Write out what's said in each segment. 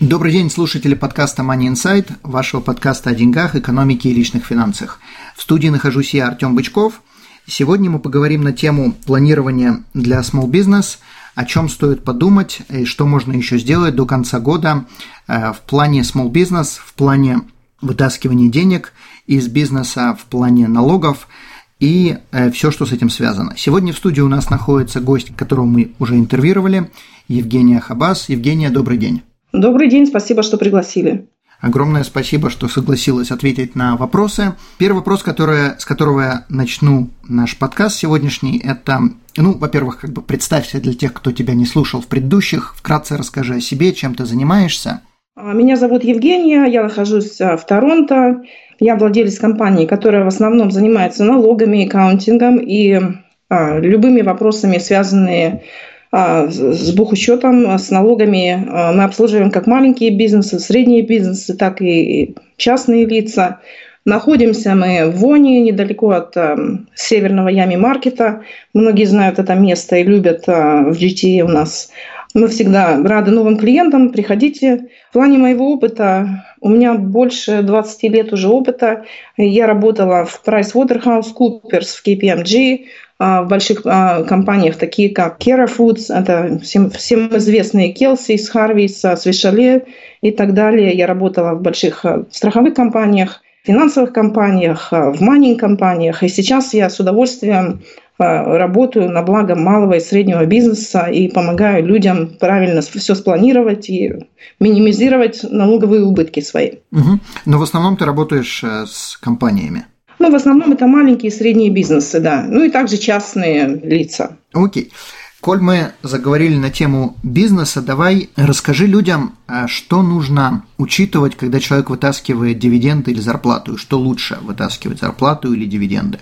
Добрый день, слушатели подкаста Money Insight, вашего подкаста о деньгах, экономике и личных финансах. В студии нахожусь я, Артем Бычков. Сегодня мы поговорим на тему планирования для small business, о чем стоит подумать и что можно еще сделать до конца года э, в плане small business, в плане вытаскивания денег из бизнеса, в плане налогов и э, все, что с этим связано. Сегодня в студии у нас находится гость, которого мы уже интервьюировали, Евгения Хабас. Евгения, добрый день. Добрый день, спасибо, что пригласили. Огромное спасибо, что согласилась ответить на вопросы. Первый вопрос, который, с которого я начну наш подкаст сегодняшний, это, ну, во-первых, как бы представься для тех, кто тебя не слушал в предыдущих, вкратце расскажи о себе, чем ты занимаешься. А, меня зовут Евгения, я нахожусь а, в Торонто. Я владелец компании, которая в основном занимается налогами, аккаунтингом и а, любыми вопросами, связанными а, с бухучетом, а, с налогами. А, мы обслуживаем как маленькие бизнесы, средние бизнесы, так и частные лица. Находимся мы в Воне, недалеко от э, северного Ями маркета. Многие знают это место и любят э, в GTA у нас. Мы всегда рады новым клиентам. Приходите. В плане моего опыта, у меня больше 20 лет уже опыта. Я работала в PricewaterhouseCoopers, в KPMG, а, в больших а, компаниях, такие как Kera Foods, это всем, всем известные Kelsis, Harveys, Свишале и так далее. Я работала в больших а, страховых компаниях, финансовых компаниях, в майнинг-компаниях. И сейчас я с удовольствием работаю на благо малого и среднего бизнеса и помогаю людям правильно все спланировать и минимизировать налоговые убытки свои. Угу. Но в основном ты работаешь э, с компаниями. Ну, в основном это маленькие и средние бизнесы, да. Ну и также частные лица. Окей. Коль мы заговорили на тему бизнеса, давай расскажи людям, а что нужно учитывать, когда человек вытаскивает дивиденды или зарплату, и что лучше вытаскивать зарплату или дивиденды.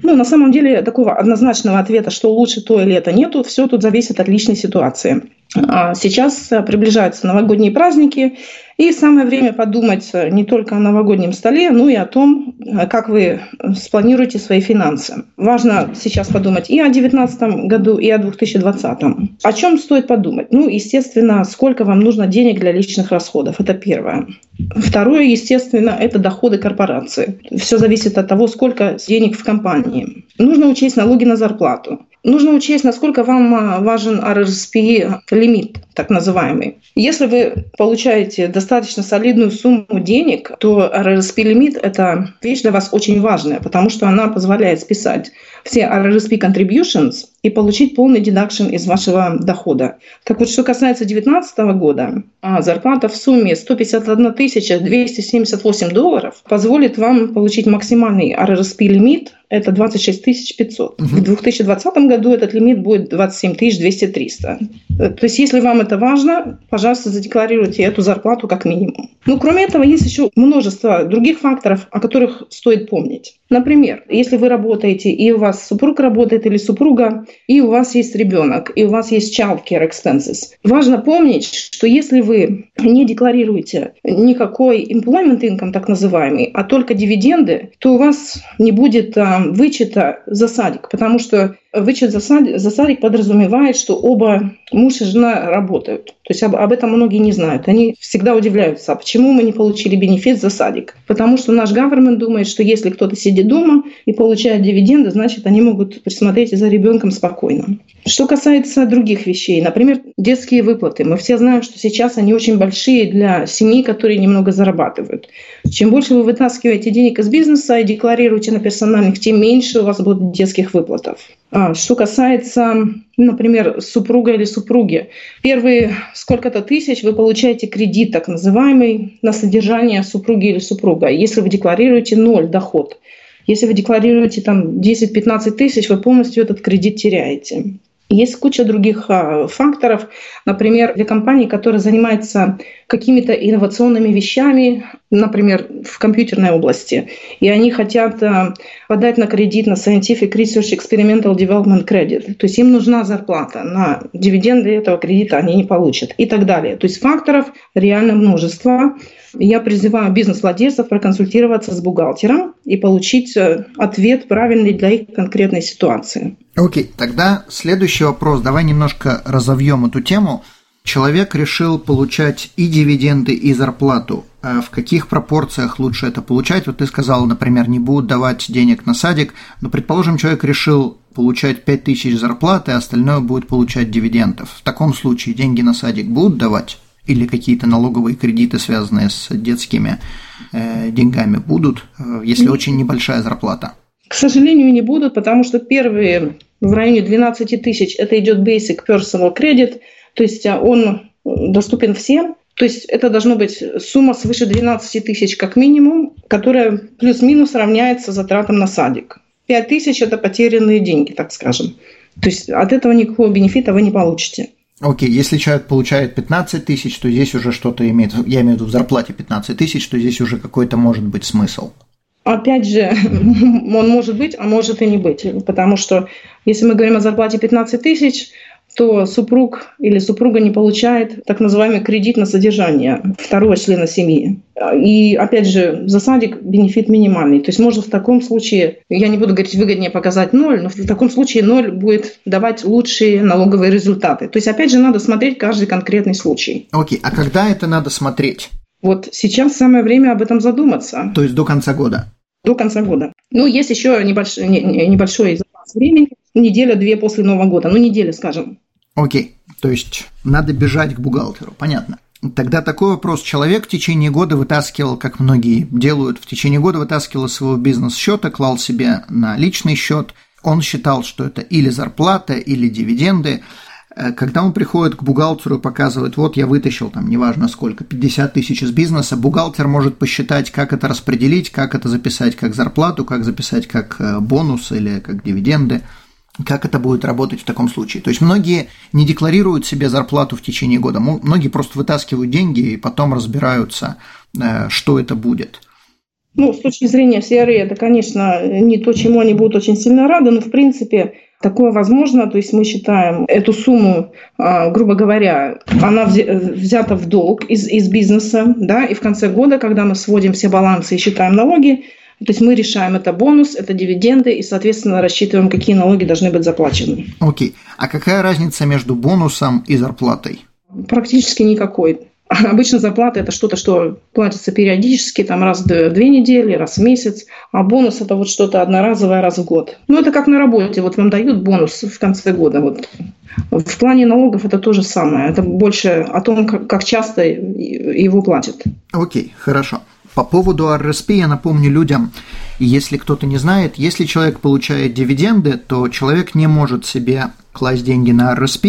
Ну, на самом деле, такого однозначного ответа, что лучше то или это, нету. Все тут зависит от личной ситуации. А сейчас приближаются новогодние праздники, и самое время подумать не только о новогоднем столе, но и о том, как вы спланируете свои финансы. Важно сейчас подумать и о 2019 году, и о 2020. О чем стоит подумать? Ну, естественно, сколько вам нужно денег для личных расходов. Это первое. Второе, естественно, это доходы корпорации. Все зависит от того, сколько денег в компании. Нужно учесть налоги на зарплату. Нужно учесть, насколько вам а, важен RRSP лимит, так называемый. Если вы получаете достаточно солидную сумму денег, то RRSP лимит – это вещь для вас очень важная, потому что она позволяет списать все RRSP contributions и получить полный дедакшн из вашего дохода. Так вот, что касается 2019 года, а, зарплата в сумме 151 278 долларов позволит вам получить максимальный RRSP лимит это 26 500. Угу. В 2020 году этот лимит будет 27 200 То есть, если вам это важно, пожалуйста, задекларируйте эту зарплату как минимум. Ну, кроме этого, есть еще множество других факторов, о которых стоит помнить. Например, если вы работаете, и у вас супруг работает или супруга, и у вас есть ребенок, и у вас есть child care expenses. Важно помнить, что если вы не декларируете никакой employment income, так называемый, а только дивиденды, то у вас не будет а, вычета за потому что Вычет за садик, за садик подразумевает, что оба муж и жена работают. То есть об, об этом многие не знают. Они всегда удивляются, а почему мы не получили бенефит за садик? Потому что наш government думает, что если кто-то сидит дома и получает дивиденды, значит, они могут присмотреть за ребенком спокойно. Что касается других вещей, например, детские выплаты. Мы все знаем, что сейчас они очень большие для семей, которые немного зарабатывают. Чем больше вы вытаскиваете денег из бизнеса и декларируете на персональных, тем меньше у вас будет детских выплатов. А, что касается, например, супруга или супруги, первые сколько-то тысяч вы получаете кредит, так называемый, на содержание супруги или супруга, если вы декларируете ноль доход. Если вы декларируете там 10-15 тысяч, вы полностью этот кредит теряете. Есть куча других а, факторов. Например, для компании, которая занимается какими-то инновационными вещами, например, в компьютерной области, и они хотят э, подать на кредит на Scientific Research Experimental Development Credit, то есть им нужна зарплата, на дивиденды этого кредита они не получат и так далее. То есть факторов реально множество. Я призываю бизнес-владельцев проконсультироваться с бухгалтером и получить э, ответ правильный для их конкретной ситуации. Окей, okay, тогда следующий вопрос. Давай немножко разовьем эту тему. Человек решил получать и дивиденды, и зарплату. А в каких пропорциях лучше это получать? Вот ты сказал, например, не будут давать денег на садик, но, предположим, человек решил получать 5000 зарплаты, а остальное будет получать дивидендов. В таком случае деньги на садик будут давать? Или какие-то налоговые кредиты, связанные с детскими э, деньгами, будут, э, если очень небольшая зарплата? К сожалению, не будут, потому что первые в районе 12 тысяч это идет Basic Personal Credit – то есть а, он доступен всем. То есть это должно быть сумма свыше 12 тысяч как минимум, которая плюс-минус равняется затратам на садик. 5 тысяч – это потерянные деньги, так скажем. То есть от этого никакого бенефита вы не получите. Окей, okay. если человек получает 15 тысяч, то здесь уже что-то имеет, я имею в виду в зарплате 15 тысяч, то здесь уже какой-то может быть смысл. Опять же, он может быть, а может и не быть. Потому что если мы говорим о зарплате 15 тысяч, то супруг или супруга не получает так называемый кредит на содержание второго члена семьи. И опять же, за садик бенефит минимальный. То есть можно в таком случае, я не буду говорить выгоднее показать ноль, но в таком случае ноль будет давать лучшие налоговые результаты. То есть опять же надо смотреть каждый конкретный случай. Окей, okay. а когда это надо смотреть? Вот сейчас самое время об этом задуматься. То есть до конца года? До конца года. Ну, есть еще небольшой, небольшой запас времени неделя-две после Нового года, ну неделя, скажем. Окей, то есть надо бежать к бухгалтеру, понятно. Тогда такой вопрос. Человек в течение года вытаскивал, как многие делают, в течение года вытаскивал из своего бизнес-счета, клал себе на личный счет. Он считал, что это или зарплата, или дивиденды. Э, когда он приходит к бухгалтеру и показывает, вот я вытащил там, неважно сколько, 50 тысяч из бизнеса, бухгалтер может посчитать, как это распределить, как это записать как зарплату, как записать как э, бонус или как дивиденды – как это будет работать в таком случае. То есть многие не декларируют себе зарплату в течение года, многие просто вытаскивают деньги и потом разбираются, э, что это будет. Ну, с точки зрения CRE, это, конечно, не то, чему они будут очень сильно рады, но, в принципе, такое возможно. То есть мы считаем эту сумму, а, грубо говоря, она взята в долг из, из бизнеса, да, и в конце года, когда мы сводим все балансы и считаем налоги, то есть мы решаем, это бонус, это дивиденды, и, соответственно, рассчитываем, какие налоги должны быть заплачены. Окей. Okay. А какая разница между бонусом и зарплатой? Практически никакой. Обычно зарплата – это что-то, что платится периодически, там раз в две недели, раз в месяц, а бонус – это вот что-то одноразовое раз в год. Ну, это как на работе, вот вам дают бонус в конце года. Вот. В плане налогов это то же самое. Это больше о том, как часто его платят. Окей, okay, хорошо. По поводу РСП я напомню людям, если кто-то не знает, если человек получает дивиденды, то человек не может себе класть деньги на РСП,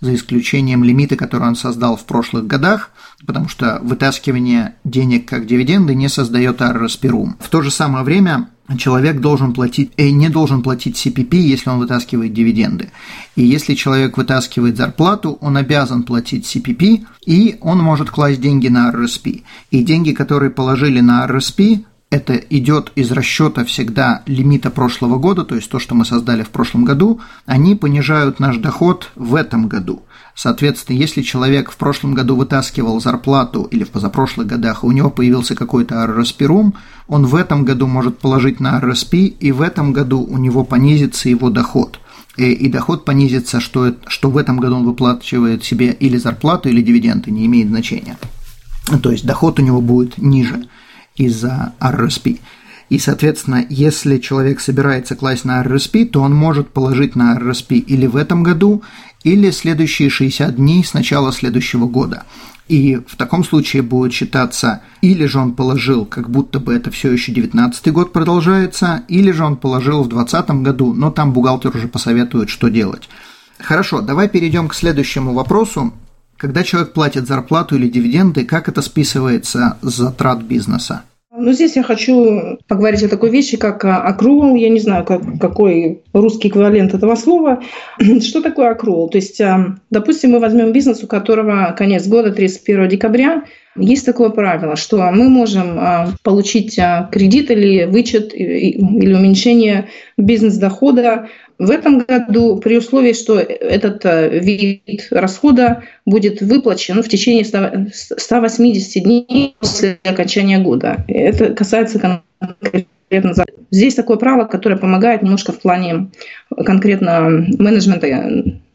за исключением лимита, который он создал в прошлых годах, потому что вытаскивание денег как дивиденды не создает РСП-рум. В то же самое время человек должен платить, э, не должен платить CPP, если он вытаскивает дивиденды. И если человек вытаскивает зарплату, он обязан платить CPP, и он может класть деньги на RSP. И деньги, которые положили на RSP, это идет из расчета всегда лимита прошлого года, то есть то, что мы создали в прошлом году, они понижают наш доход в этом году. Соответственно, если человек в прошлом году вытаскивал зарплату или в позапрошлых годах, у него появился какой-то RSP-рум, он в этом году может положить на RSP, и в этом году у него понизится его доход. И, и доход понизится, что, что в этом году он выплачивает себе или зарплату, или дивиденды, не имеет значения. То есть доход у него будет ниже из-за RSP. И, соответственно, если человек собирается класть на RSP, то он может положить на RSP или в этом году, или следующие 60 дней с начала следующего года. И в таком случае будет считаться, или же он положил, как будто бы это все еще 19 год продолжается, или же он положил в 2020 году, но там бухгалтер уже посоветует, что делать. Хорошо, давай перейдем к следующему вопросу. Когда человек платит зарплату или дивиденды, как это списывается с затрат бизнеса? Ну, здесь я хочу поговорить о такой вещи, как accrual. Я не знаю, как, какой русский эквивалент этого слова. Что такое accrual? То есть, а, допустим, мы возьмем бизнес, у которого конец года, 31 декабря, Есть такое правило, что мы можем а, получить а, кредит или вычет или уменьшение бизнес-дохода в этом году при условии, что этот а, вид расхода будет выплачен в течение 180 дней после окончания года. Это касается конкретно Здесь такое право, которое помогает немножко в плане конкретно менеджмента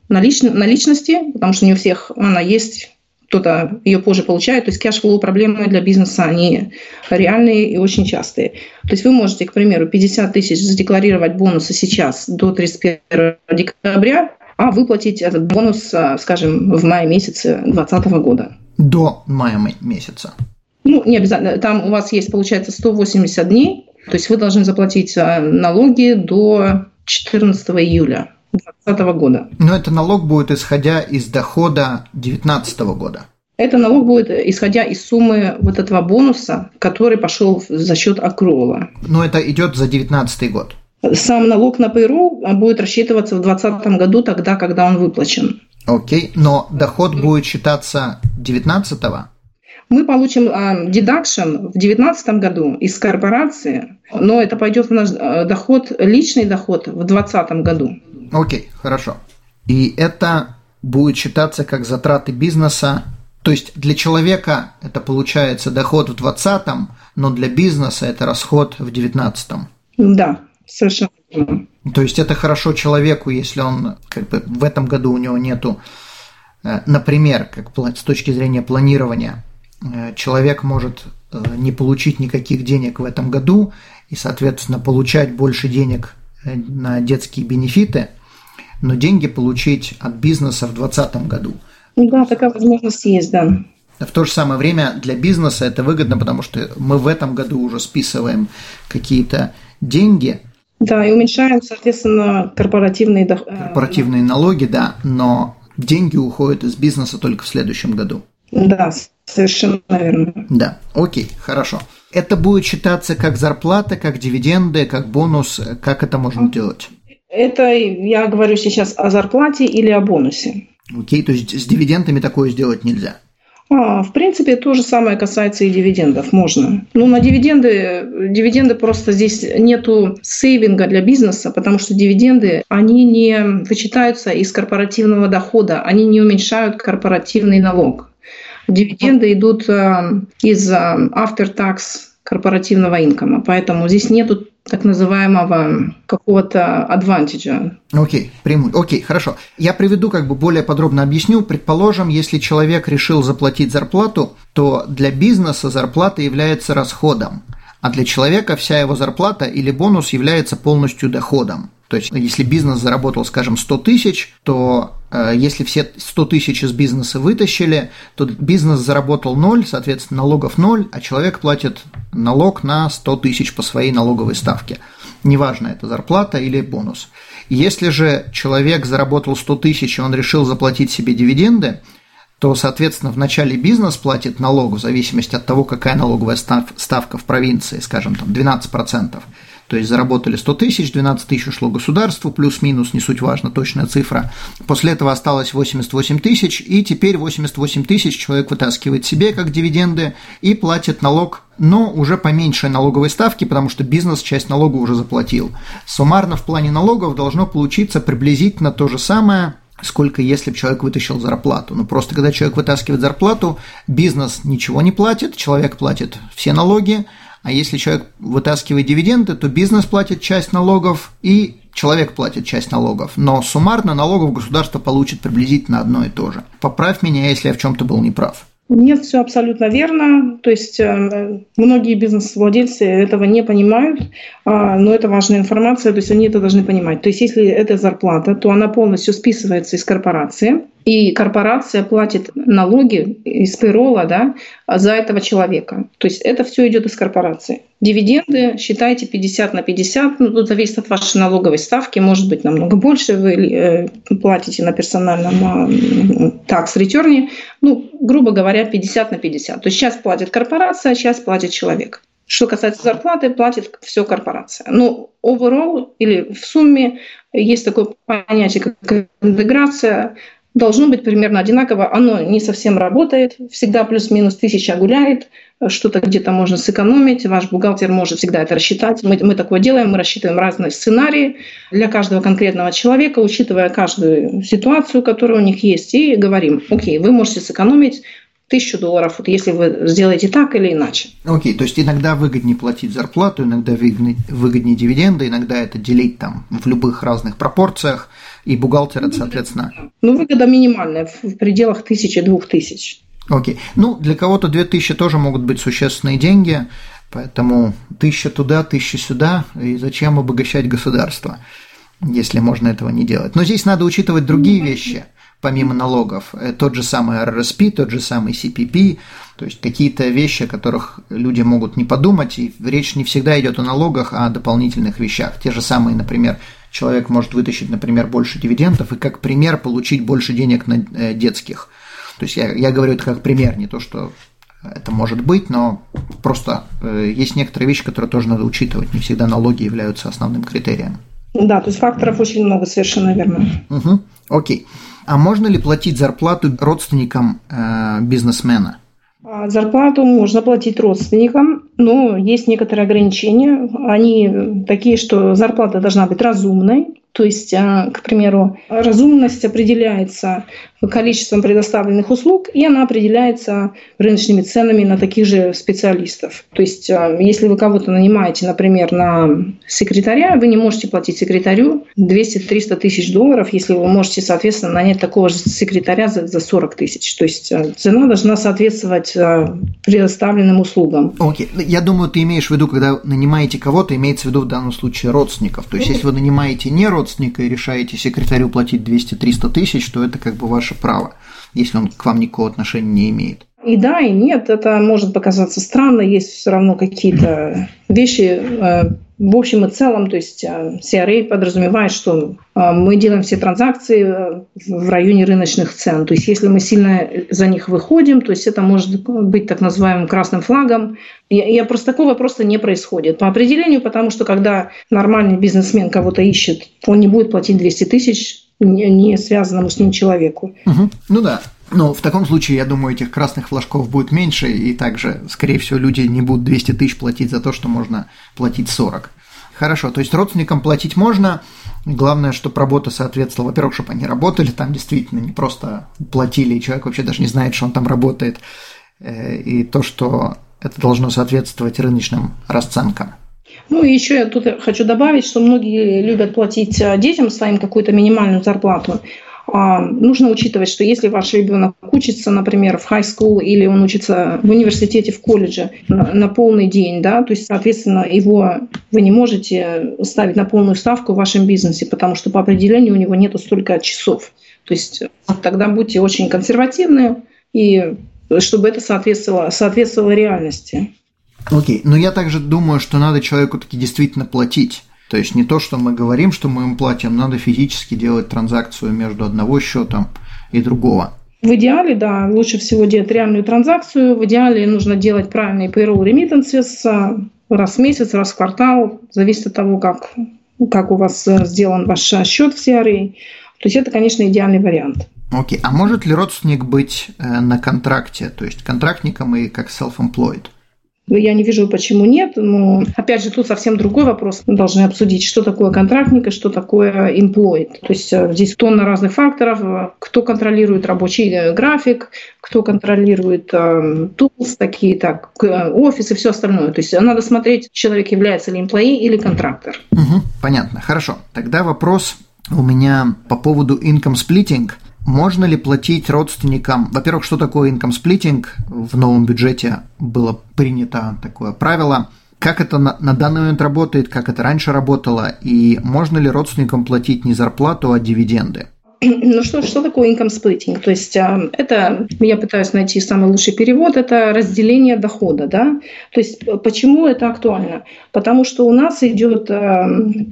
наличности, потому что не у всех она есть кто-то ее позже получает. То есть cash flow проблемы для бизнеса, они реальные и очень частые. То есть вы можете, к примеру, 50 тысяч задекларировать бонусы сейчас до 31 декабря, а выплатить этот бонус, а, скажем, в мае месяце 2020 года. До мая месяца? Ну, не обязательно. Там у вас есть, получается, 180 дней. То есть вы должны заплатить а, налоги до 14 июля. 2020 года. Но это налог будет исходя из дохода 2019 года. Это налог будет исходя из суммы вот этого бонуса, который пошел за счет акрула. Но это идет за 2019 год. Сам налог на payroll будет рассчитываться в 2020 году, тогда, когда он выплачен. Окей, но доход будет считаться 19 -го? Мы получим uh, deduction в 2019 году из корпорации, но это пойдет в наш uh, доход, личный доход в 2020 году. Окей, хорошо. И это будет считаться как затраты бизнеса. То есть для человека это получается доход в 2020, но для бизнеса это расход в 2019. Да, совершенно То есть это хорошо человеку, если он как бы в этом году у него нету, э, например, как с точки зрения планирования, э, человек может э, не получить никаких денег в этом году и, соответственно, получать больше денег на детские бенефиты, но деньги получить от бизнеса в 2020 году. Да, такая возможность есть, да. В то же самое время для бизнеса это выгодно, потому что мы в этом году уже списываем какие-то деньги. Да, и уменьшаем, соответственно, корпоративные, дох... Э, корпоративные налоги, да, но деньги уходят из бизнеса только в следующем году. Да, совершенно верно. Да, окей, хорошо. Это будет считаться как зарплата, как дивиденды, как бонус, как это можно делать? Это я говорю сейчас о зарплате или о бонусе. Окей, то есть с дивидендами такое сделать нельзя? А, в принципе, то же самое касается и дивидендов, можно. Ну, на дивиденды, дивиденды просто здесь нету сейвинга для бизнеса, потому что дивиденды, они не вычитаются из корпоративного дохода, они не уменьшают корпоративный налог. Дивиденды идут э, из э, after tax корпоративного инкома, поэтому здесь нету так называемого какого-то адвантиджа. Окей, приму. Окей, хорошо. Я приведу, как бы более подробно объясню. Предположим, если человек решил заплатить зарплату, то для бизнеса зарплата является расходом, а для человека вся его зарплата или бонус является полностью доходом. То есть, если бизнес заработал, скажем, 100 тысяч, то если все 100 тысяч из бизнеса вытащили, то бизнес заработал 0, соответственно, налогов 0, а человек платит налог на 100 тысяч по своей налоговой ставке. Неважно, это зарплата или бонус. Если же человек заработал 100 тысяч, и он решил заплатить себе дивиденды, то, соответственно, в начале бизнес платит налог в зависимости от того, какая налоговая ставка в провинции, скажем, там 12%. То есть заработали 100 тысяч, 12 тысяч ушло государству, плюс-минус, не суть важно, точная цифра. После этого осталось 88 тысяч, и теперь 88 тысяч человек вытаскивает себе как дивиденды и платит налог но уже по меньшей налоговой ставке, потому что бизнес часть налога уже заплатил. Суммарно в плане налогов должно получиться приблизительно то же самое, сколько если бы человек вытащил зарплату. Ну, просто когда человек вытаскивает зарплату, бизнес ничего не платит, человек платит все налоги, а если человек вытаскивает дивиденды, то бизнес платит часть налогов и человек платит часть налогов. Но суммарно налогов государство получит приблизительно одно и то же. Поправь меня, если я в чем-то был неправ. Нет, все абсолютно верно. То есть э, многие бизнес-владельцы этого не понимают, э, но это важная информация, то есть они это должны понимать. То есть если это зарплата, то она полностью списывается из корпорации, и корпорация платит налоги из пейрола да, за этого человека. То есть это все идет из корпорации. Дивиденды считайте 50 на 50, ну, тут зависит от вашей налоговой ставки, может быть намного больше вы э, платите на персональном такс-ретерне, ну, грубо говоря, 50 на 50. То есть сейчас платит корпорация, сейчас платит человек. Что касается зарплаты, платит все корпорация. Но overall или в сумме есть такое понятие, как интеграция, должно быть примерно одинаково. Оно не совсем работает, всегда плюс-минус тысяча гуляет, что-то где-то можно сэкономить, ваш бухгалтер может всегда это рассчитать. Мы, мы такое делаем, мы рассчитываем разные сценарии для каждого конкретного человека, учитывая каждую ситуацию, которая у них есть, и говорим, окей, вы можете сэкономить тысячу долларов, вот если вы сделаете так или иначе. Окей, okay, то есть иногда выгоднее платить зарплату, иногда выгоднее, выгоднее дивиденды, иногда это делить там в любых разных пропорциях, и бухгалтер это, соответственно... Ну, выгода минимальная, в пределах тысячи-двух тысяч. Окей. Okay. Ну, для кого-то две тысячи тоже могут быть существенные деньги, поэтому тысяча туда, тысяча сюда, и зачем обогащать государство, если можно этого не делать. Но здесь надо учитывать другие вещи – помимо налогов. Э, тот же самый RRSP, тот же самый CPP, то есть какие-то вещи, о которых люди могут не подумать, и речь не всегда идет о налогах, а о дополнительных вещах. Те же самые, например, человек может вытащить, например, больше дивидендов и как пример получить больше денег на э, детских. То есть я, я говорю это как пример, не то, что это может быть, но просто э, есть некоторые вещи, которые тоже надо учитывать. Не всегда налоги являются основным критерием. Да, то есть факторов очень много, совершенно верно. Угу. Окей. А можно ли платить зарплату родственникам э, бизнесмена? А, зарплату можно платить родственникам, но есть некоторые ограничения. Они такие, что зарплата должна быть разумной, то есть, а, к примеру, разумность определяется количеством предоставленных услуг, и она определяется рыночными ценами на таких же специалистов. То есть, а, если вы кого-то нанимаете, например, на секретаря, вы не можете платить секретарю 200-300 тысяч долларов, если вы можете, соответственно, нанять такого же секретаря за, за 40 тысяч. То есть, а, цена должна соответствовать предоставленным услугам. Окей. Okay. Я думаю, ты имеешь в виду, когда нанимаете кого-то, имеется в виду в данном случае родственников. То есть, если вы нанимаете не родственника и решаете секретарю платить 200-300 тысяч, то это как бы ваше право, если он к вам никакого отношения не имеет. И да, и нет, это может показаться странно, есть все равно какие-то вещи, э, в общем и целом, то есть э, CRA подразумевает, что э, мы делаем все транзакции в районе рыночных цен. То есть если мы сильно за них выходим, то есть это может быть так называемым красным флагом. Я, я просто такого просто не происходит. По определению, потому что когда нормальный бизнесмен кого-то ищет, он не будет платить 200 тысяч не связанному с ним человеку. Угу. Ну да, но в таком случае, я думаю, этих красных флажков будет меньше, и также, скорее всего, люди не будут 200 тысяч платить за то, что можно платить 40. Хорошо, то есть родственникам платить можно, главное, чтобы работа соответствовала, во-первых, чтобы они работали там действительно, не просто платили, и человек вообще даже не знает, что он там работает, э, и то, что это должно соответствовать рыночным расценкам. Ну и еще я тут хочу добавить, что многие любят платить э, детям своим какую-то минимальную зарплату. А, нужно учитывать, что если ваш ребенок учится, например, в high school или он учится в университете, в колледже на, на полный день, да, то есть, соответственно, его вы не можете ставить на полную ставку в вашем бизнесе, потому что по определению у него нет столько часов. То есть тогда будьте очень консервативны и чтобы это соответствовало, соответствовало реальности. Окей, но я также думаю, что надо человеку таки действительно платить. То есть не то, что мы говорим, что мы им платим, надо физически делать транзакцию между одного счетом и другого. В идеале, да, лучше всего делать реальную транзакцию. В идеале нужно делать правильные payroll remittances а, раз в месяц, раз в квартал. Зависит от того, как, как у вас э, сделан ваш счет в CRA. То есть это, конечно, идеальный вариант. Окей, okay. а может ли родственник быть э, на контракте, то есть контрактником и как self-employed? Я не вижу, почему нет. Но, опять же, тут совсем другой вопрос. Мы должны обсудить, что такое контрактник и что такое employed. То есть э, здесь тонна разных факторов. Кто контролирует рабочий э, график, кто контролирует э, tools, такие так, офис и все остальное. То есть надо смотреть, человек является ли employee или контрактор. Угу, понятно, хорошо. Тогда вопрос у меня по поводу income splitting – можно ли платить родственникам? Во-первых, что такое income splitting? В новом бюджете было принято такое правило. Как это на, на данный момент работает, как это раньше работало, и можно ли родственникам платить не зарплату, а дивиденды? Ну что, что такое income splitting? То есть а, это, я пытаюсь найти самый лучший перевод, это разделение дохода. Да? То есть почему это актуально? Потому что у нас идет а,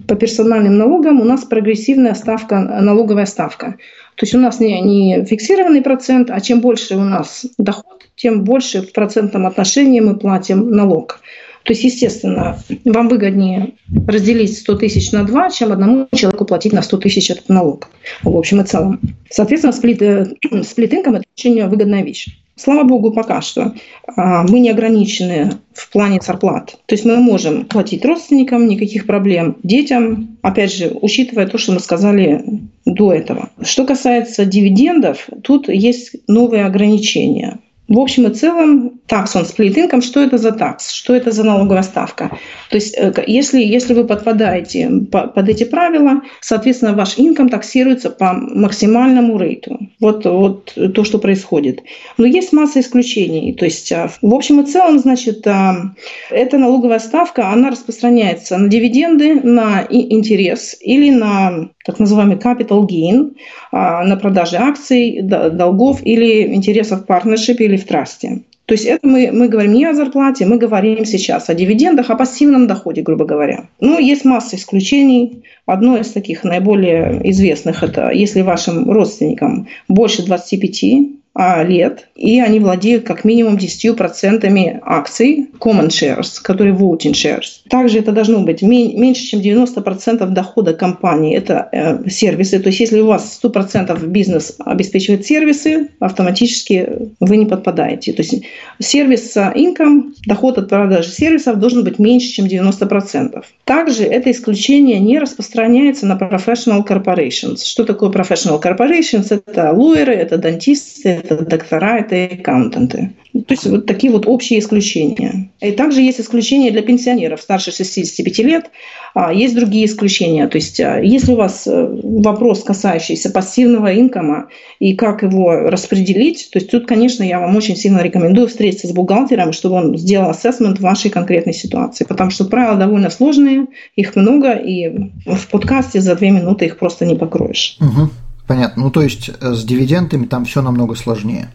по персональным налогам, у нас прогрессивная ставка, налоговая ставка. То есть у нас не, не фиксированный процент, а чем больше у нас доход, тем больше в процентном отношении мы платим налог. То есть, естественно, вам выгоднее разделить 100 тысяч на 2, чем одному человеку платить на 100 тысяч этот налог. В общем и целом. Соответственно, сплит, э, это очень выгодная вещь. Слава богу, пока что а, мы не ограничены в плане зарплат. То есть мы можем платить родственникам, никаких проблем, детям, опять же, учитывая то, что мы сказали до этого. Что касается дивидендов, тут есть новые ограничения. В общем и целом, такс on split income, что это за такс, что это за налоговая ставка? То есть, э, если, если вы подпадаете под эти правила, соответственно, ваш инком таксируется по максимальному рейту. Вот, вот то, что происходит. Но есть масса исключений. То есть, а, в общем и целом, значит, а, эта налоговая ставка, она распространяется на дивиденды, на интерес или на так называемый capital gain, а, на продаже акций, долгов или интересов в партнершипе или в трасте. То есть это мы, мы говорим не о зарплате, мы говорим сейчас о дивидендах, о пассивном доходе, грубо говоря. Ну, есть масса исключений. Одно из таких наиболее известных – это если вашим родственникам больше 25, а, лет, и они владеют как минимум 10% акций common shares, которые voting shares. Также это должно быть меньше, чем 90% дохода компании. Это э, сервисы. То есть если у вас 100% бизнес обеспечивает сервисы, автоматически вы не подпадаете. То есть сервис income, доход от продажи сервисов должен быть меньше, чем 90%. Также это исключение не распространяется на professional corporations. Что такое professional corporations? Это лоеры, это дантисты, это доктора, это аккаунтанты. То есть вот такие вот общие исключения. И также есть исключения для пенсионеров старше 65 лет. А есть другие исключения. То есть а, если у вас э, вопрос, касающийся пассивного инкома и как его распределить, то есть тут, конечно, я вам очень сильно рекомендую встретиться с бухгалтером, чтобы он сделал ассессмент вашей конкретной ситуации. Потому что правила довольно сложные, их много, и в подкасте за две минуты их просто не покроешь. Угу. Понятно. Ну, то есть э, с дивидендами там все намного сложнее.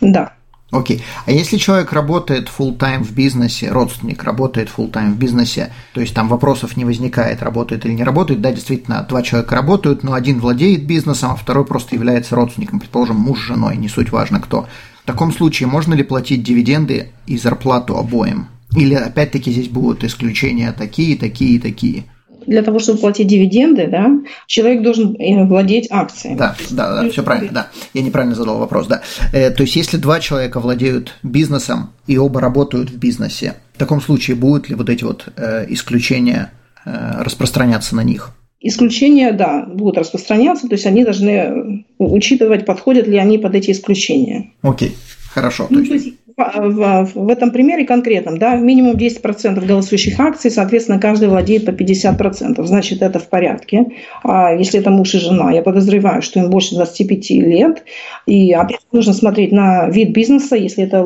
Да. Окей. А если человек работает full time в бизнесе, родственник работает full time в бизнесе, то есть там вопросов не возникает, работает или не работает, да, действительно, два человека работают, но один владеет бизнесом, а второй просто является родственником, предположим, муж с женой, не суть важно кто. В таком случае можно ли платить дивиденды и зарплату обоим? Или опять-таки здесь будут исключения такие, такие, такие? Для того, чтобы платить дивиденды, да, человек должен э, владеть акциями. Да, да, да, все правильно, да. Я неправильно задал вопрос, да. Э, то есть, если два человека владеют бизнесом и оба работают в бизнесе, в таком случае будут ли вот эти вот э, исключения распространяться на них? Исключения, да, будут распространяться, то есть они должны учитывать, подходят ли они под эти исключения. Окей, хорошо. Ну, то есть в, в этом примере конкретном, да, минимум 10% голосующих акций, соответственно, каждый владеет по 50%, значит, это в порядке. А если это муж и жена, я подозреваю, что им больше 25 лет, и опять нужно смотреть на вид бизнеса, если это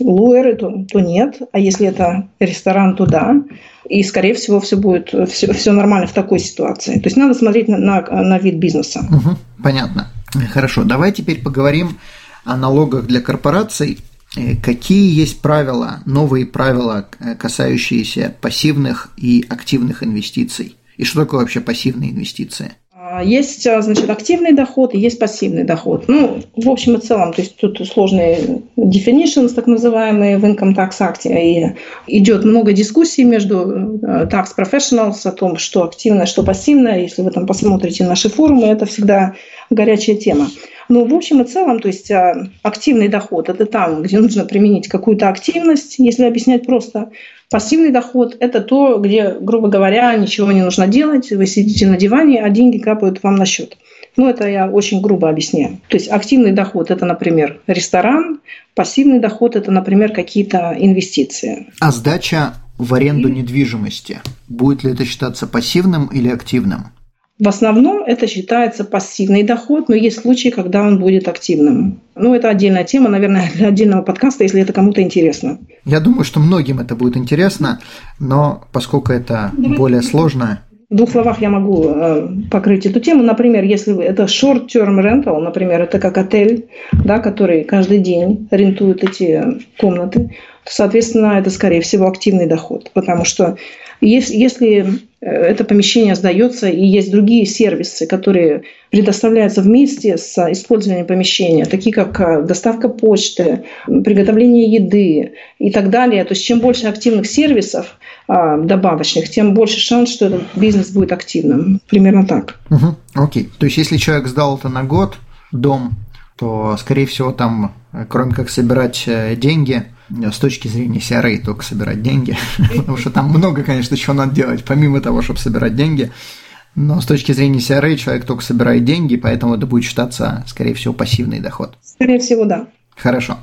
луэры, то, то нет, а если это ресторан, то да. И, скорее всего, все будет все, все нормально в такой ситуации. То есть надо смотреть на, на, на вид бизнеса. Угу, понятно. Хорошо. Давай теперь поговорим о налогах для корпораций. Э, какие есть правила, новые правила, э, касающиеся пассивных и активных инвестиций? И что такое вообще пассивные инвестиции? А, есть, а, значит, активный доход и есть пассивный доход. Ну, в общем и целом, то есть тут сложные definitions, так называемые, в Income Tax Act, и идет много дискуссий между э, tax professionals о том, что активное, что пассивное. Если вы там посмотрите наши форумы, это всегда горячая тема. Но в общем и целом, то есть а, активный доход – это там, где нужно применить какую-то активность, если объяснять просто. Пассивный доход – это то, где, грубо говоря, ничего не нужно делать, вы сидите на диване, а деньги капают вам на счет. Ну, это я очень грубо объясняю. То есть активный доход – это, например, ресторан, пассивный доход – это, например, какие-то инвестиции. А сдача в аренду недвижимости, будет ли это считаться пассивным или активным? В основном это считается пассивный доход, но есть случаи, когда он будет активным. Ну, это отдельная тема, наверное, для отдельного подкаста, если это кому-то интересно. Я думаю, что многим это будет интересно, но поскольку это более сложно, в двух словах я могу э, покрыть эту тему. Например, если это short-term rental, например, это как отель, да, который каждый день рентует эти комнаты, соответственно, это, скорее всего, активный доход, потому что если, э, это помещение сдается и есть другие сервисы, которые предоставляются вместе с использованием помещения, такие как э, доставка почты, приготовление еды и так далее, то есть чем больше активных сервисов а, добавочных, тем больше шанс, что этот бизнес будет активным. Примерно так. Угу, окей. То есть если человек сдал это на год, дом, то, скорее всего, там, э, кроме как собирать деньги, с точки зрения CRA только собирать деньги, потому что там много, конечно, чего надо делать, помимо того, чтобы собирать деньги. Но с точки зрения CRA человек только собирает деньги, поэтому это будет считаться, скорее всего, пассивный доход. Скорее всего, да. Хорошо.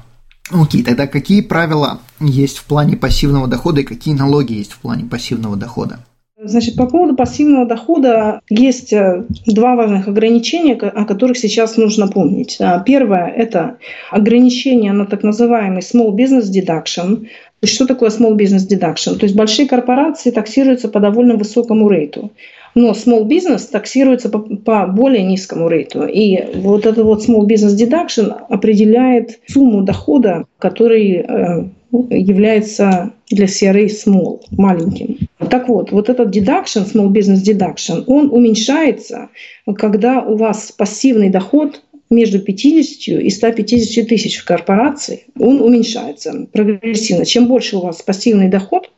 Окей, тогда какие правила есть в плане пассивного дохода и какие налоги есть в плане пассивного дохода? Значит, по поводу пассивного дохода есть э, два важных ограничения, о которых сейчас нужно помнить. А, первое – это ограничение на так называемый small business deduction. Что такое small business deduction? То есть большие корпорации таксируются по довольно высокому рейту. Но small business таксируется по, по более низкому рейту. И вот этот вот small business deduction определяет сумму дохода, который э, является для CRA small, маленьким. Так вот, вот этот deduction, small business deduction, он уменьшается, когда у вас пассивный доход между 50 и 150 тысяч в корпорации, он уменьшается прогрессивно. Чем больше у вас пассивный доход,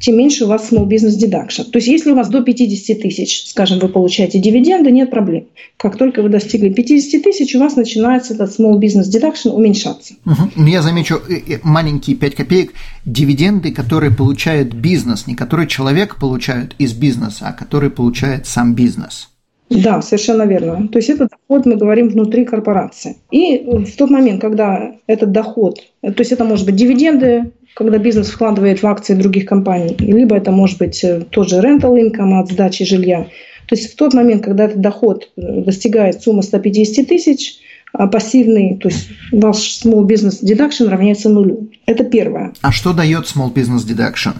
тем меньше у вас small business deduction. То есть если у вас до 50 тысяч, скажем, вы получаете дивиденды, нет проблем. Как только вы достигли 50 тысяч, у вас начинается этот small business deduction уменьшаться. Угу. Я замечу э, э, маленькие 5 копеек. Дивиденды, которые получает бизнес, не которые человек получает из бизнеса, а которые получает сам бизнес. Да, совершенно верно. То есть этот доход мы говорим внутри корпорации. И в тот момент, когда этот доход, то есть это может быть дивиденды, когда бизнес вкладывает в акции других компаний, либо это может быть э, тот же rental income от сдачи жилья. То есть в тот момент, когда этот доход э, достигает суммы 150 тысяч, а пассивный, то есть ваш small business deduction равняется нулю. Это первое. А что дает small business deduction?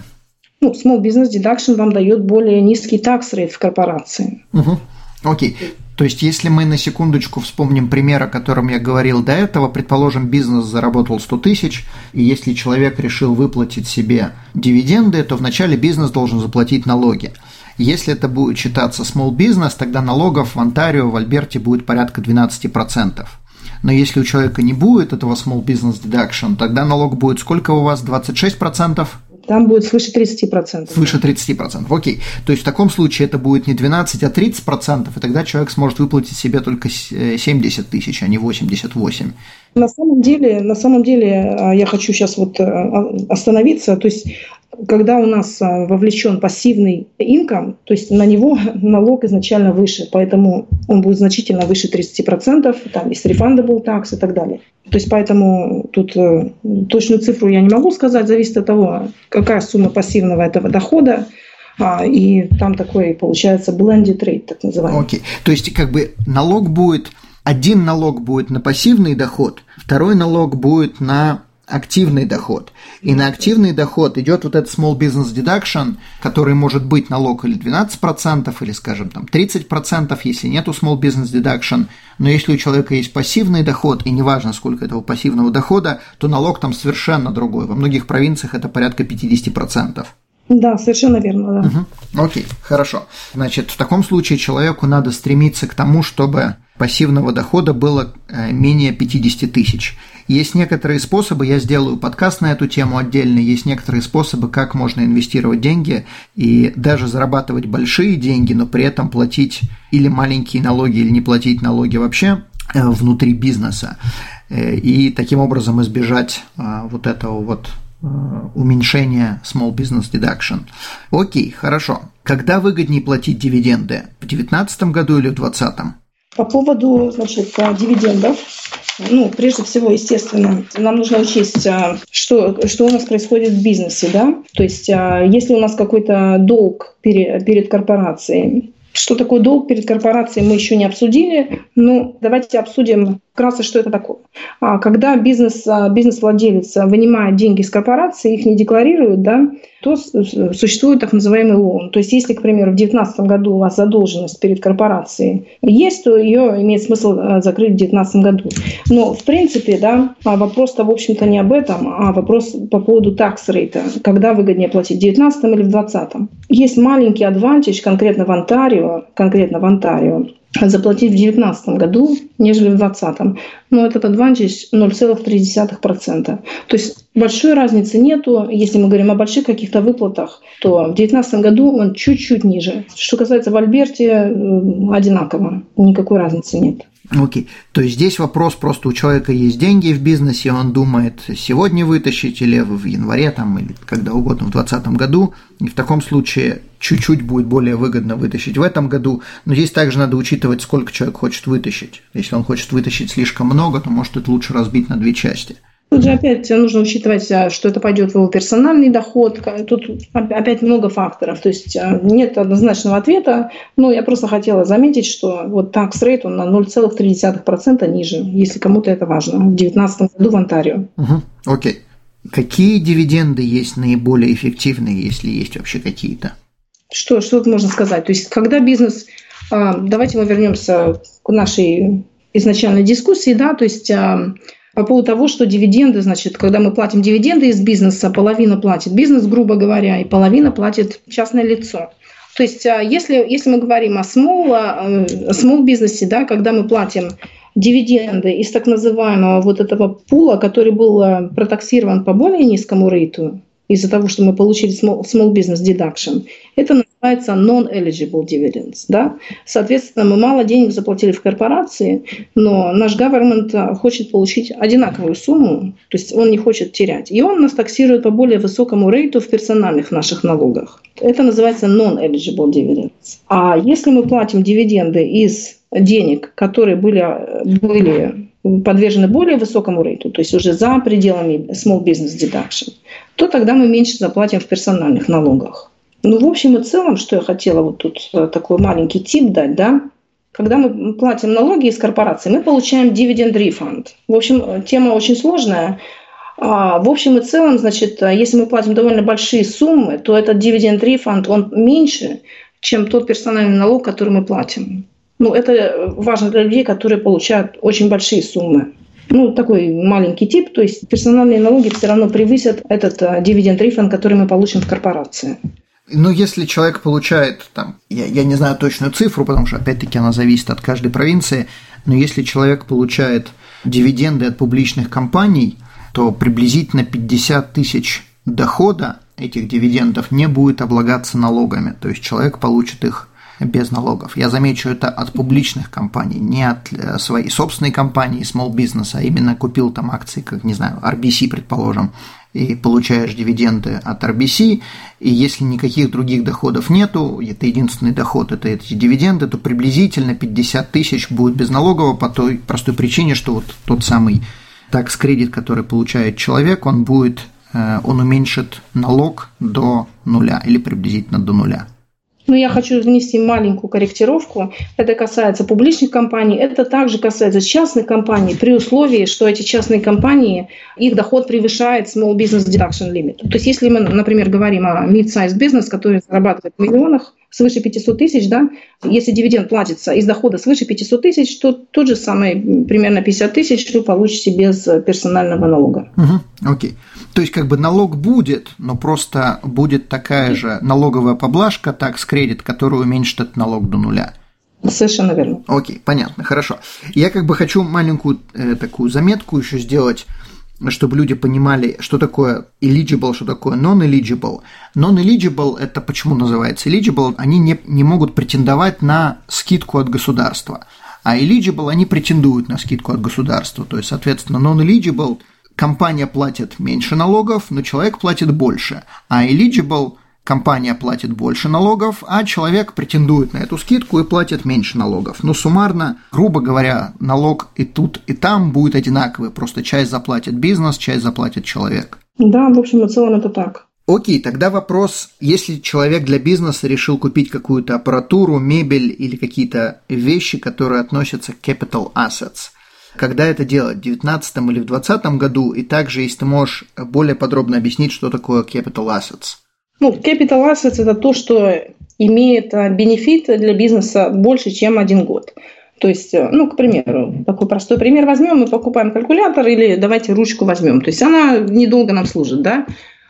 Ну, small business deduction вам дает более низкий tax rate в корпорации. Угу. Окей. То есть, если мы на секундочку вспомним пример, о котором я говорил до этого, предположим, бизнес заработал 100 тысяч, и если человек решил выплатить себе дивиденды, то вначале бизнес должен заплатить налоги. Если это будет считаться small business, тогда налогов в Онтарио, в Альберте будет порядка 12%. Но если у человека не будет этого small business deduction, тогда налог будет сколько у вас? 26%? Там будет свыше 30%. Свыше 30%, окей. То есть в таком случае это будет не 12, а 30%, и тогда человек сможет выплатить себе только 70 тысяч, а не 88. На самом деле, на самом деле а, я хочу сейчас вот а, остановиться. То есть когда у нас а, вовлечен пассивный инком, то есть на него налог изначально выше, поэтому он будет значительно выше 30%, там есть refundable tax и так далее. То есть поэтому тут э, точную цифру я не могу сказать, зависит от того, какая сумма пассивного этого дохода, а, и там такой получается blended rate, так называемый. Окей, okay. то есть как бы налог будет, один налог будет на пассивный доход, второй налог будет на активный доход. И на активный доход идет вот этот small business deduction, который может быть налог или 12%, или, скажем, там 30%, если нету small business deduction. Но если у человека есть пассивный доход, и неважно, сколько этого пассивного дохода, то налог там совершенно другой. Во многих провинциях это порядка 50%. Да, совершенно верно, да. Угу. Окей, хорошо. Значит, в таком случае человеку надо стремиться к тому, чтобы пассивного дохода было э, менее 50 тысяч. Есть некоторые способы, я сделаю подкаст на эту тему отдельно, есть некоторые способы, как можно инвестировать деньги и даже зарабатывать большие деньги, но при этом платить или маленькие налоги, или не платить налоги вообще э, внутри бизнеса. Э, и таким образом избежать вот этого вот уменьшения small business deduction. Окей, хорошо. Когда выгоднее платить дивиденды? В 2019 году или в 2020? По поводу значит, дивидендов, ну, прежде всего, естественно, нам нужно учесть, а, что, что у нас происходит в бизнесе, да, то есть а, если у нас какой-то долг перед, перед корпорацией, что такое долг перед корпорацией, мы еще не обсудили. Ну, давайте обсудим, вкратце, что это такое. А, когда бизнес, а, бизнес-владелец вынимает деньги из корпорации, их не декларирует, да, то существует так называемый лоун. То есть, если, к примеру, в 2019 году у вас задолженность перед корпорацией есть, то ее имеет смысл э, закрыть в 2019 году. Но, в принципе, да, а вопрос-то, в общем-то, не об этом, а вопрос по поводу такс-рейта. Когда выгоднее платить, в 2019 или в 2020? Есть маленький адвантаж конкретно в Онтарио, конкретно в Онтарио, заплатить в 2019 году, нежели в 2020. Но этот адвантаж 0,3%. То есть большой разницы нету. Если мы говорим о больших каких-то выплатах, то в 2019 году он чуть-чуть ниже. Что касается в Альберте, э, одинаково. Никакой разницы нет. Окей. Okay. То есть здесь вопрос просто у человека есть деньги в бизнесе, он думает сегодня вытащить или в январе там, или когда угодно в 2020 году. И в таком случае чуть-чуть будет более выгодно вытащить в этом году. Но здесь также надо учитывать, сколько человек хочет вытащить. Если он хочет вытащить слишком много, то может это лучше разбить на две части. Тут же опять нужно учитывать, а, что это пойдет в его персональный доход. Тут опять много факторов. То есть а, нет однозначного ответа. Но я просто хотела заметить, что вот tax rate он на 0,3% ниже, если кому-то это важно, в 2019 году в Онтарио. Угу. Окей. Какие дивиденды есть наиболее эффективные, если есть вообще какие-то? Что, что тут можно сказать? То есть, когда бизнес... А, давайте мы вернемся к нашей изначальной дискуссии, да, то есть по поводу того, что дивиденды, значит, когда мы платим дивиденды из бизнеса, половина платит бизнес, грубо говоря, и половина платит частное лицо. То есть, а, если, если мы говорим о small, а, small бизнесе, да, когда мы платим дивиденды из так называемого вот этого пула, который был а, протаксирован по более низкому рейту, из-за того, что мы получили small, small business deduction, это называется non-eligible dividends. Да? Соответственно, мы мало денег заплатили в корпорации, но наш government а, хочет получить одинаковую сумму, то есть он не хочет терять. И он нас таксирует по более высокому рейту в персональных наших налогах. Это называется non-eligible dividends. А если мы платим дивиденды из денег, которые были, были подвержены более высокому рейту, то есть уже за пределами small business deduction, то тогда мы меньше заплатим в персональных налогах. Ну, в общем и целом, что я хотела вот тут э, такой маленький тип дать, да, когда мы платим налоги из корпорации, мы получаем dividend refund. В общем, э, тема очень сложная. А, в общем и целом, значит, э, если мы платим довольно большие суммы, то этот dividend refund, он меньше, чем тот персональный налог, который мы платим. Ну, это важно для людей, которые получают очень большие суммы. Ну, такой маленький тип, то есть персональные налоги все равно превысят этот дивиденд рефанд, который мы получим в корпорации. Ну, если человек получает, там, я, я не знаю точную цифру, потому что, опять-таки, она зависит от каждой провинции, но если человек получает дивиденды от публичных компаний, то приблизительно 50 тысяч дохода этих дивидендов не будет облагаться налогами. То есть человек получит их без налогов. Я замечу это от публичных компаний, не от э, своей собственной компании, small business, а именно купил там акции, как, не знаю, RBC, предположим, и получаешь дивиденды от RBC, и если никаких других доходов нету, это единственный доход, это эти дивиденды, то приблизительно 50 тысяч будет безналогово по той простой причине, что вот тот самый такс кредит, который получает человек, он будет, э, он уменьшит налог до нуля или приблизительно до нуля. Но я хочу внести маленькую корректировку. Это касается публичных компаний, это также касается частных компаний при условии, что эти частные компании, их доход превышает Small Business Deduction Limit. То есть если мы, например, говорим о mid-size бизнес, который зарабатывает в миллионах, свыше 500 тысяч, да, если дивиденд платится из дохода свыше 500 тысяч, то тот же самый примерно 50 тысяч вы получите без персонального налога. Угу, окей. То есть как бы налог будет, но просто будет такая же налоговая поблажка, такс кредит, которая уменьшит этот налог до нуля. Совершенно верно. Окей, понятно, хорошо. Я как бы хочу маленькую э, такую заметку еще сделать чтобы люди понимали, что такое eligible, что такое non-eligible. Non-eligible – это почему называется eligible? Они не, не могут претендовать на скидку от государства. А eligible они претендуют на скидку от государства. То есть, соответственно, non-eligible – компания платит меньше налогов, но человек платит больше. А eligible – компания платит больше налогов, а человек претендует на эту скидку и платит меньше налогов. Но суммарно, грубо говоря, налог и тут, и там будет одинаковый, просто часть заплатит бизнес, часть заплатит человек. Да, в общем и целом это так. Окей, тогда вопрос, если человек для бизнеса решил купить какую-то аппаратуру, мебель или какие-то вещи, которые относятся к capital assets, Когда это делать, в 2019 или в 2020 году? И также, если ты можешь более подробно объяснить, что такое capital assets. Ну, capital assets – это то, что имеет а, бенефит для бизнеса больше, чем один год. То есть, э, ну, к примеру, такой простой пример возьмем, мы покупаем калькулятор или давайте ручку возьмем. То есть она недолго нам служит, да?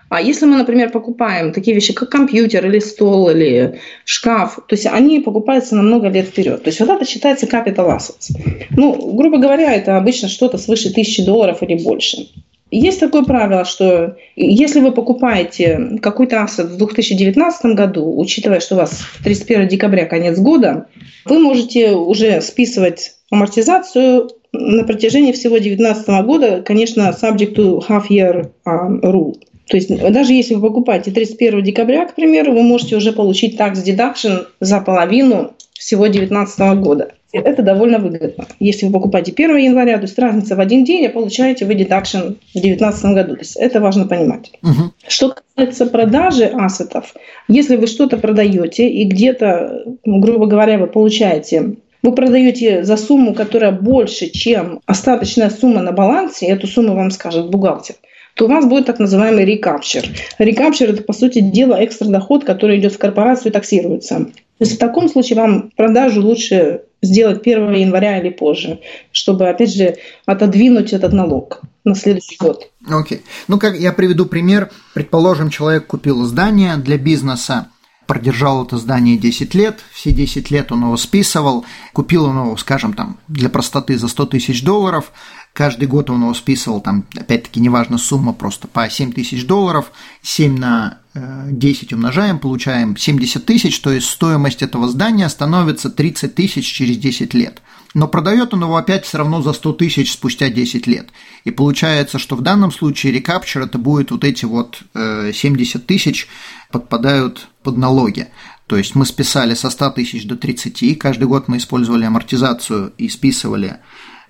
А если мы, например, покупаем такие вещи, как компьютер или стол или шкаф, то есть они покупаются на много лет вперед. То есть вот это считается capital assets. Ну, грубо говоря, это обычно что-то свыше тысячи долларов или больше. Есть такое правило, что если вы покупаете какой-то ассет в 2019 году, учитывая, что у вас 31 декабря конец года, вы можете уже списывать амортизацию на протяжении всего 2019 года, конечно, subject to half year rule. То есть даже если вы покупаете 31 декабря, к примеру, вы можете уже получить tax deduction за половину всего 2019 года. Это довольно выгодно. Если вы покупаете 1 января, то есть разница в один день, а получаете вы deduction в 2019 году. То есть это важно понимать. Угу. Что касается продажи ассетов, если вы что-то продаете и где-то, грубо говоря, вы получаете вы продаете за сумму, которая больше, чем остаточная сумма на балансе, эту сумму вам скажет бухгалтер – то у вас будет так называемый рекапчер. Рекапчер – это, по сути дела, экстра доход, который идет в корпорацию и таксируется. То есть в таком случае вам продажу лучше сделать 1 января или позже, чтобы, опять же, отодвинуть этот налог на следующий год. Окей. Okay. Ну, как я приведу пример. Предположим, человек купил здание для бизнеса, продержал это здание 10 лет, все 10 лет он его списывал, купил он его, скажем, там, для простоты за 100 тысяч долларов – Каждый год он его списывал, там, опять-таки, неважно сумма, просто по 7 тысяч долларов, 7 на 10 э, умножаем, получаем 70 тысяч, то есть стоимость этого здания становится 30 тысяч через 10 лет. Но продает он его опять все равно за 100 тысяч спустя 10 лет. И получается, что в данном случае рекапчер это будет вот эти вот 70 э, тысяч подпадают под налоги. То есть мы списали со 100 тысяч до 30, каждый год мы использовали амортизацию и списывали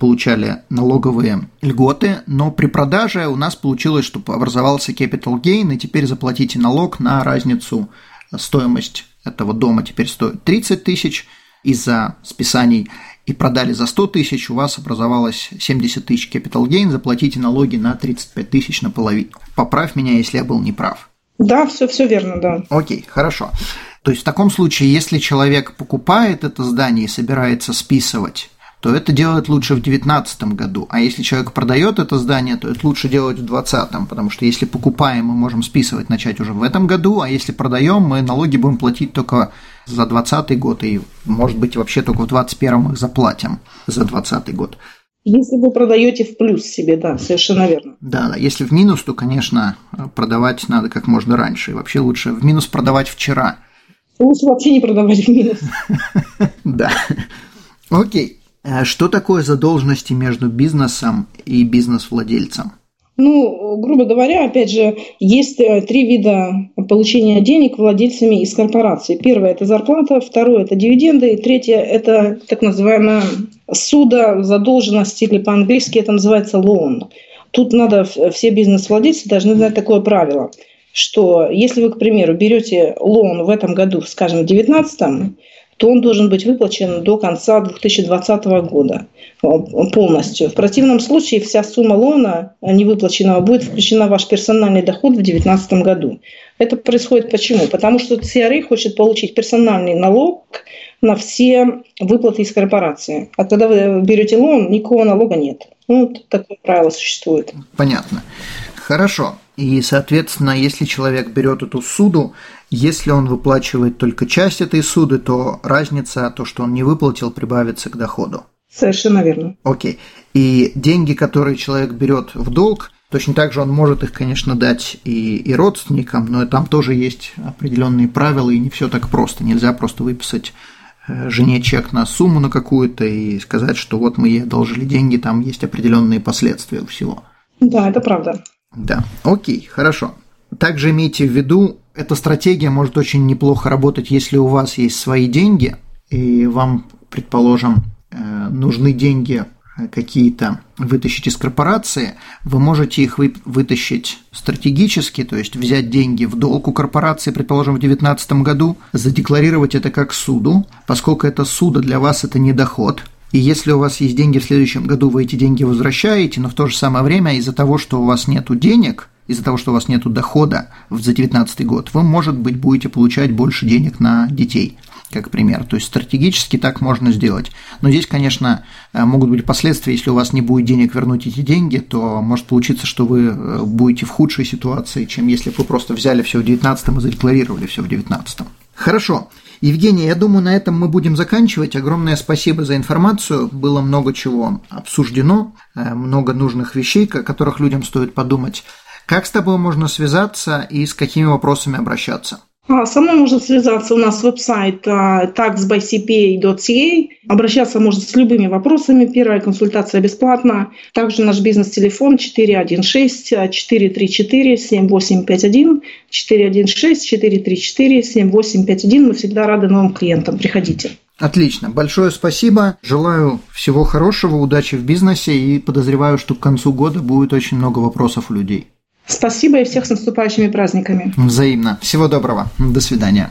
получали налоговые льготы, но при продаже у нас получилось, что образовался capital gain, и теперь заплатите налог на разницу стоимость этого дома теперь стоит 30 тысяч из-за списаний и продали за 100 тысяч, у вас образовалось 70 тысяч capital gain, заплатите налоги на 35 тысяч наполовину. Поправь меня, если я был неправ. Да, все, все верно, да. Окей, хорошо. То есть в таком случае, если человек покупает это здание и собирается списывать то это делать лучше в 2019 году. А если человек продает это здание, то это лучше делать в 2020, потому что если покупаем, мы можем списывать начать уже в этом году, а если продаем, мы налоги будем платить только за 2020 год, и, может быть, вообще только в 2021 их заплатим за 2020 год. Если вы продаете в плюс себе, да, совершенно верно. Да, да. Если в минус, то, конечно, продавать надо как можно раньше. И вообще лучше в минус продавать вчера. Лучше вообще не продавать в минус. Да. Окей. Э, что такое задолженности между бизнесом и бизнес-владельцем? Ну, грубо говоря, опять же, есть э, три вида получения денег владельцами из корпорации. Первое – это зарплата, второе – это дивиденды, и третье – это так называемая суда, задолженность, или по-английски это называется loan. Тут надо, все бизнес-владельцы должны знать такое правило, что если вы, к примеру, берете лоун в этом году, скажем, в 2019, то он должен быть выплачен до конца 2020 года э, полностью. В противном случае вся сумма лона невыплаченного будет включена в ваш персональный доход в 2019 году. Это происходит почему? Потому что CRA хочет получить персональный налог на все выплаты из корпорации. А когда вы берете лон, никакого налога нет. Ну, вот такое правило существует. Понятно. Хорошо. И, соответственно, если человек берет эту суду, если он выплачивает только часть этой суды, то разница, то, что он не выплатил, прибавится к доходу. Совершенно верно. Окей. И деньги, которые человек берет в долг, точно так же он может их, конечно, дать и, и родственникам, но там тоже есть определенные правила, и не все так просто. Нельзя просто выписать э, жене чек на сумму на какую-то и сказать, что вот мы ей одолжили деньги, там есть определенные последствия у всего. Да, это правда. Да, окей, хорошо. Также имейте в виду, эта стратегия может очень неплохо работать, если у вас есть свои деньги, и вам, предположим, э, нужны деньги какие-то вытащить из корпорации, вы можете их вытащить стратегически, то есть взять деньги в долг у корпорации, предположим, в 2019 году, задекларировать это как суду, поскольку это суда для вас это не доход, И если у вас есть деньги в следующем году, вы эти деньги возвращаете, но в то же самое время из-за того, что у вас нет денег, из-за того, что у вас нет дохода за 2019 год, вы, может быть, будете получать больше денег на детей как пример. То есть стратегически так можно сделать. Но здесь, конечно, э, могут быть последствия, если у вас не будет денег вернуть эти деньги, то может получиться, что вы э, будете в худшей ситуации, чем если бы вы просто взяли все в 2019 и задекларировали все в 2019. Хорошо. Евгений, я думаю, на этом мы будем заканчивать. Огромное спасибо за информацию. Было много чего обсуждено, э, много нужных вещей, о которых людям стоит подумать. Как с тобой можно связаться и с какими вопросами обращаться? А, мной можно связаться, у нас веб-сайт а, taxbycpa.ca. Обращаться можно с любыми вопросами. Первая консультация бесплатна. Также наш бизнес-телефон 416-434-7851. 416-434-7851. Мы всегда рады новым клиентам. Приходите. Отлично. Большое спасибо. Желаю всего хорошего, удачи в бизнесе и подозреваю, что к концу года будет очень много вопросов у людей. Спасибо и всех с наступающими праздниками. Взаимно. Всего доброго. До свидания.